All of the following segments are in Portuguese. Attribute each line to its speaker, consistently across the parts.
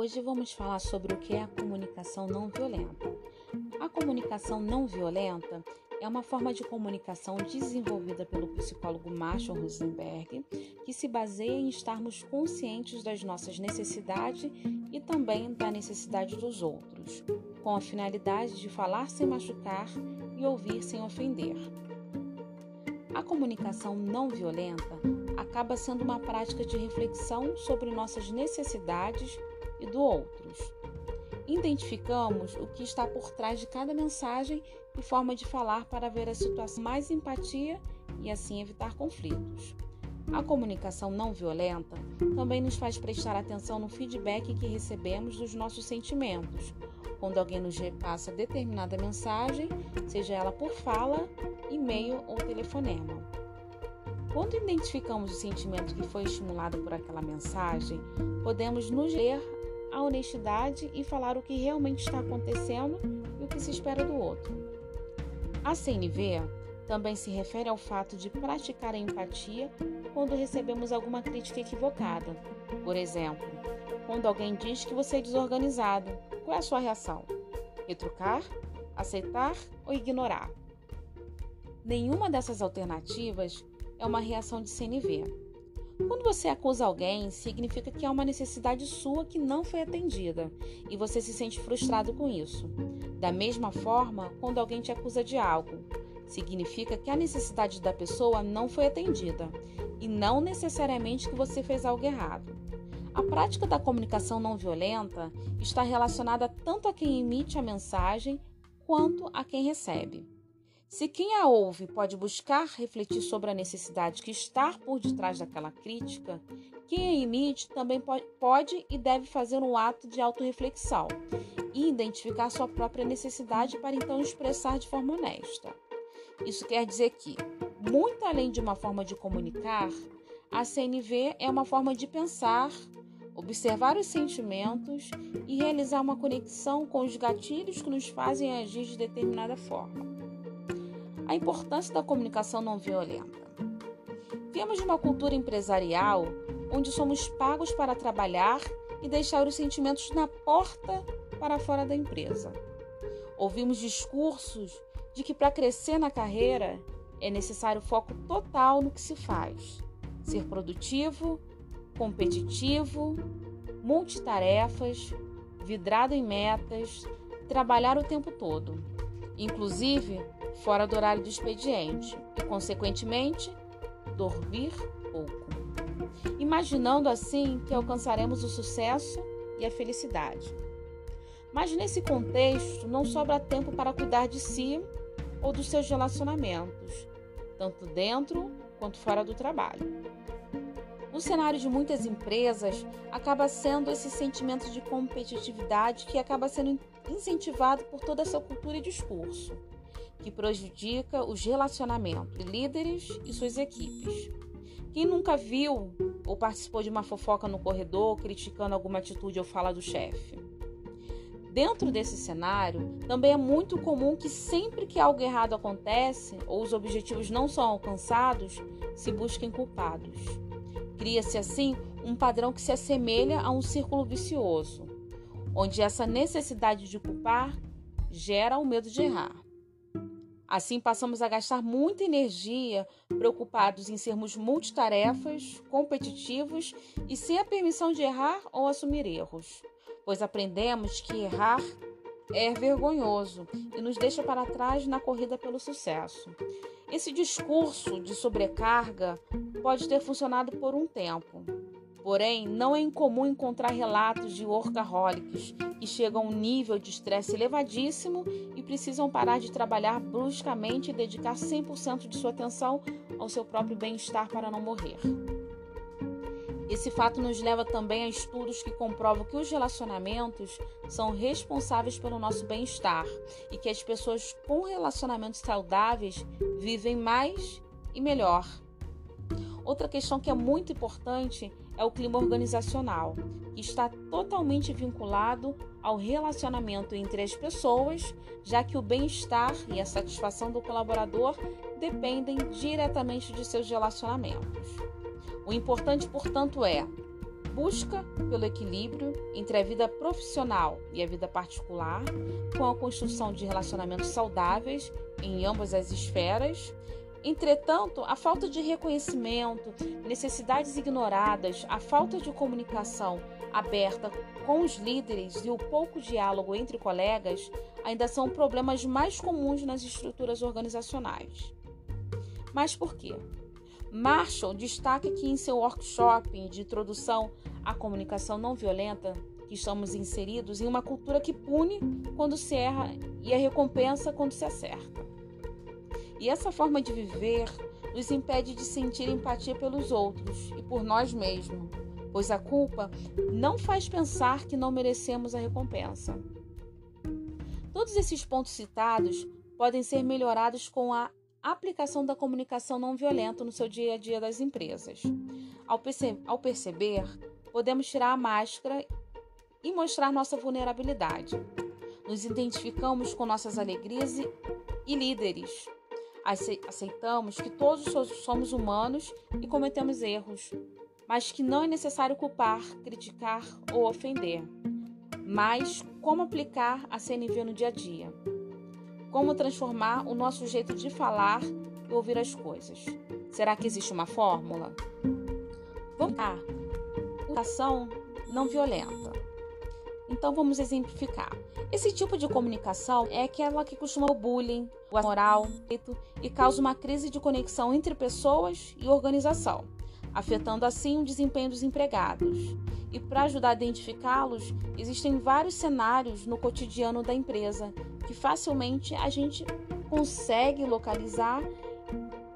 Speaker 1: Hoje vamos falar sobre o que é a comunicação não violenta. A comunicação não violenta é uma forma de comunicação desenvolvida pelo psicólogo Marshall Rosenberg, que se baseia em estarmos conscientes das nossas necessidades e também da necessidade dos outros, com a finalidade de falar sem machucar e ouvir sem ofender. A comunicação não violenta acaba sendo uma prática de reflexão sobre nossas necessidades e do outros. Identificamos o que está por trás de cada mensagem e forma de falar para ver a situação mais empatia e assim evitar conflitos. A comunicação não violenta também nos faz prestar atenção no feedback que recebemos dos nossos sentimentos, quando alguém nos repassa determinada mensagem, seja ela por fala, e-mail ou telefonema. Quando identificamos o sentimento que foi estimulado por aquela mensagem, podemos nos ler a honestidade e falar o que realmente está acontecendo e o que se espera do outro. A CNV também se refere ao fato de praticar a empatia quando recebemos alguma crítica equivocada. Por exemplo, quando alguém diz que você é desorganizado, qual é a sua reação? Retrucar, aceitar ou ignorar? Nenhuma dessas alternativas é uma reação de CNV. Quando você acusa alguém, significa que há uma necessidade sua que não foi atendida e você se sente frustrado com isso. Da mesma forma, quando alguém te acusa de algo, significa que a necessidade da pessoa não foi atendida e não necessariamente que você fez algo errado. A prática da comunicação não violenta está relacionada tanto a quem emite a mensagem quanto a quem recebe. Se quem a ouve pode buscar refletir sobre a necessidade que está por detrás daquela crítica, quem a emite também pode e deve fazer um ato de autorreflexão e identificar sua própria necessidade para então expressar de forma honesta. Isso quer dizer que, muito além de uma forma de comunicar, a CNV é uma forma de pensar, observar os sentimentos e realizar uma conexão com os gatilhos que nos fazem agir de determinada forma a importância da comunicação não violenta. Viemos de uma cultura empresarial onde somos pagos para trabalhar e deixar os sentimentos na porta para fora da empresa. Ouvimos discursos de que para crescer na carreira é necessário foco total no que se faz, ser produtivo, competitivo, multitarefas, vidrado em metas, trabalhar o tempo todo, inclusive fora do horário do expediente e, consequentemente, dormir pouco. Imaginando assim que alcançaremos o sucesso e a felicidade. Mas nesse contexto, não sobra tempo para cuidar de si ou dos seus relacionamentos, tanto dentro quanto fora do trabalho. No cenário de muitas empresas, acaba sendo esse sentimento de competitividade que acaba sendo incentivado por toda essa cultura e discurso que prejudica os relacionamentos de líderes e suas equipes. Quem nunca viu ou participou de uma fofoca no corredor criticando alguma atitude ou fala do chefe? Dentro desse cenário, também é muito comum que sempre que algo errado acontece ou os objetivos não são alcançados, se busquem culpados. Cria-se assim um padrão que se assemelha a um círculo vicioso, onde essa necessidade de culpar gera o medo de errar. Assim, passamos a gastar muita energia preocupados em sermos multitarefas, competitivos e sem a permissão de errar ou assumir erros, pois aprendemos que errar é vergonhoso e nos deixa para trás na corrida pelo sucesso. Esse discurso de sobrecarga pode ter funcionado por um tempo, Porém, não é incomum encontrar relatos de workaholics que chegam a um nível de estresse elevadíssimo precisam parar de trabalhar bruscamente e dedicar 100% de sua atenção ao seu próprio bem-estar para não morrer. Esse fato nos leva também a estudos que comprovam que os relacionamentos são responsáveis pelo nosso bem-estar e que as pessoas com relacionamentos saudáveis vivem mais e melhor. Outra questão que é muito importante é o clima organizacional, que está totalmente vinculado ao relacionamento entre as pessoas, já que o bem-estar e a satisfação do colaborador dependem diretamente de seus relacionamentos. O importante, portanto, é busca pelo equilíbrio entre a vida profissional e a vida particular, com a construção de relacionamentos saudáveis em ambas as esferas. Entretanto, a falta de reconhecimento, necessidades ignoradas, a falta de comunicação aberta com os líderes e o pouco diálogo entre colegas ainda são problemas mais comuns nas estruturas organizacionais. Mas por quê? Marshall destaca que em seu workshop de introdução à comunicação não violenta, que estamos inseridos em uma cultura que pune quando se erra e a recompensa quando se acerta. E essa forma de viver nos impede de sentir empatia pelos outros e por nós mesmos, pois a culpa não faz pensar que não merecemos a recompensa. Todos esses pontos citados podem ser melhorados com a aplicação da comunicação não violenta no seu dia a dia das empresas. Ao, perce ao perceber, podemos tirar a máscara e mostrar nossa vulnerabilidade. Nos identificamos com nossas alegrias e, e líderes. Aceitamos que todos somos humanos e cometemos erros, mas que não é necessário culpar, criticar ou ofender. Mas como aplicar a CNV no dia a dia? Como transformar o nosso jeito de falar e ouvir as coisas? Será que existe uma fórmula? Vamos lá. Comunicação não violenta. Então vamos exemplificar. Esse tipo de comunicação é aquela que costuma o bullying, o moral e causa uma crise de conexão entre pessoas e organização, afetando assim o desempenho dos empregados. E para ajudar a identificá-los, existem vários cenários no cotidiano da empresa que facilmente a gente consegue localizar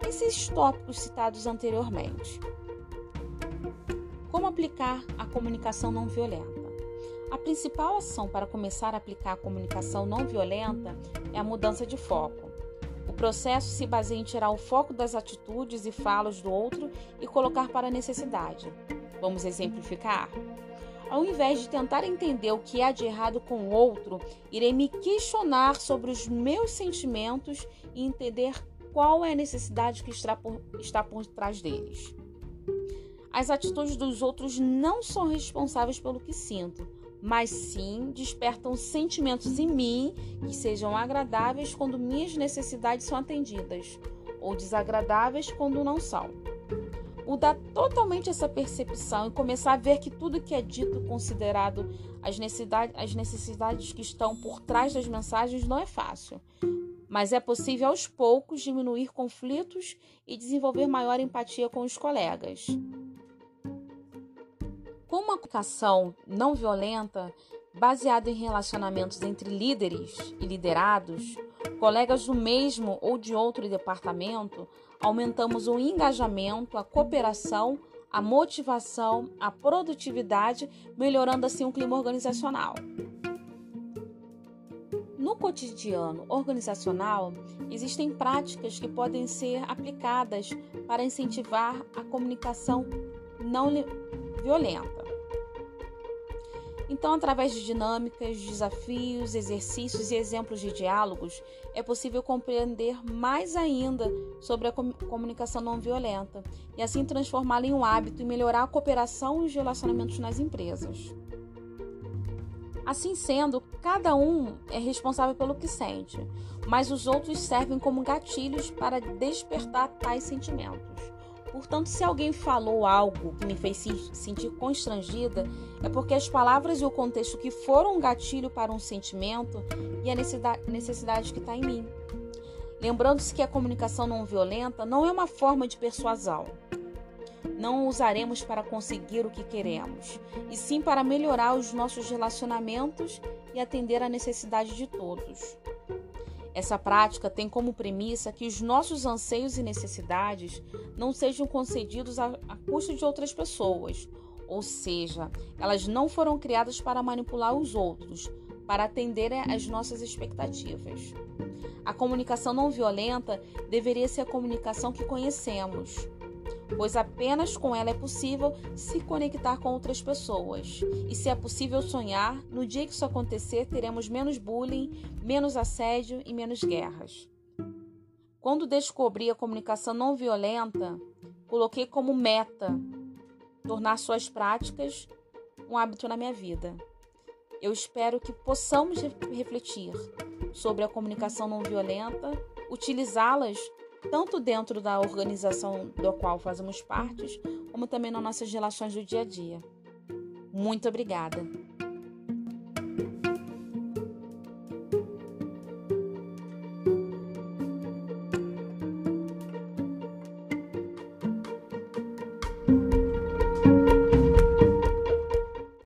Speaker 1: esses tópicos citados anteriormente. Como aplicar a comunicação não violenta? A principal ação para começar a aplicar a comunicação não violenta é a mudança de foco. O processo se baseia em tirar o foco das atitudes e falas do outro e colocar para a necessidade. Vamos exemplificar? Ao invés de tentar entender o que há de errado com o outro, irei me questionar sobre os meus sentimentos e entender qual é a necessidade que está por, está por trás deles. As atitudes dos outros não são responsáveis pelo que sinto, mas sim despertam sentimentos em mim que sejam agradáveis quando minhas necessidades são atendidas, ou desagradáveis quando não são mudar totalmente essa percepção e começar a ver que tudo que é dito, considerado as necessidades, as necessidades que estão por trás das mensagens, não é fácil. Mas é possível aos poucos diminuir conflitos e desenvolver maior empatia com os colegas. Com uma comunicação não violenta, baseada em relacionamentos entre líderes e liderados, colegas do mesmo ou de outro departamento, aumentamos o engajamento, a cooperação, a motivação, a produtividade, melhorando assim o clima organizacional. No cotidiano organizacional, existem práticas que podem ser aplicadas para incentivar a comunicação não violenta. Então, através de dinâmicas, desafios, exercícios e exemplos de diálogos, é possível compreender mais ainda sobre a comunicação não violenta e assim transformá-la em um hábito e melhorar a cooperação e os relacionamentos nas empresas. Assim sendo, cada um é responsável pelo que sente, mas os outros servem como gatilhos para despertar tais sentimentos. Portanto, se alguém falou algo que me fez sentir constrangida, é porque as palavras e o contexto que foram um gatilho para um sentimento e a necessidade que está em mim. Lembrando-se que a comunicação não violenta não é uma forma de persuasão. Não usaremos para conseguir o que queremos, e sim para melhorar os nossos relacionamentos e atender à necessidade de todos. Essa prática tem como premissa que os nossos anseios e necessidades não sejam concedidos a, a custo de outras pessoas, ou seja, elas não foram criadas para manipular os outros, para atender às nossas expectativas. A comunicação não violenta deveria ser a comunicação que conhecemos, pois apenas com ela é possível se conectar com outras pessoas. E se é possível sonhar, no dia que isso acontecer, teremos menos bullying, menos assédio e menos guerras. Quando descobri a comunicação não violenta, coloquei como meta tornar suas práticas um hábito na minha vida. Eu espero que possamos refletir sobre a comunicação não violenta, utilizá-las tanto dentro da organização da qual fazemos parte, como também nas nossas relações do dia a dia. Muito obrigada!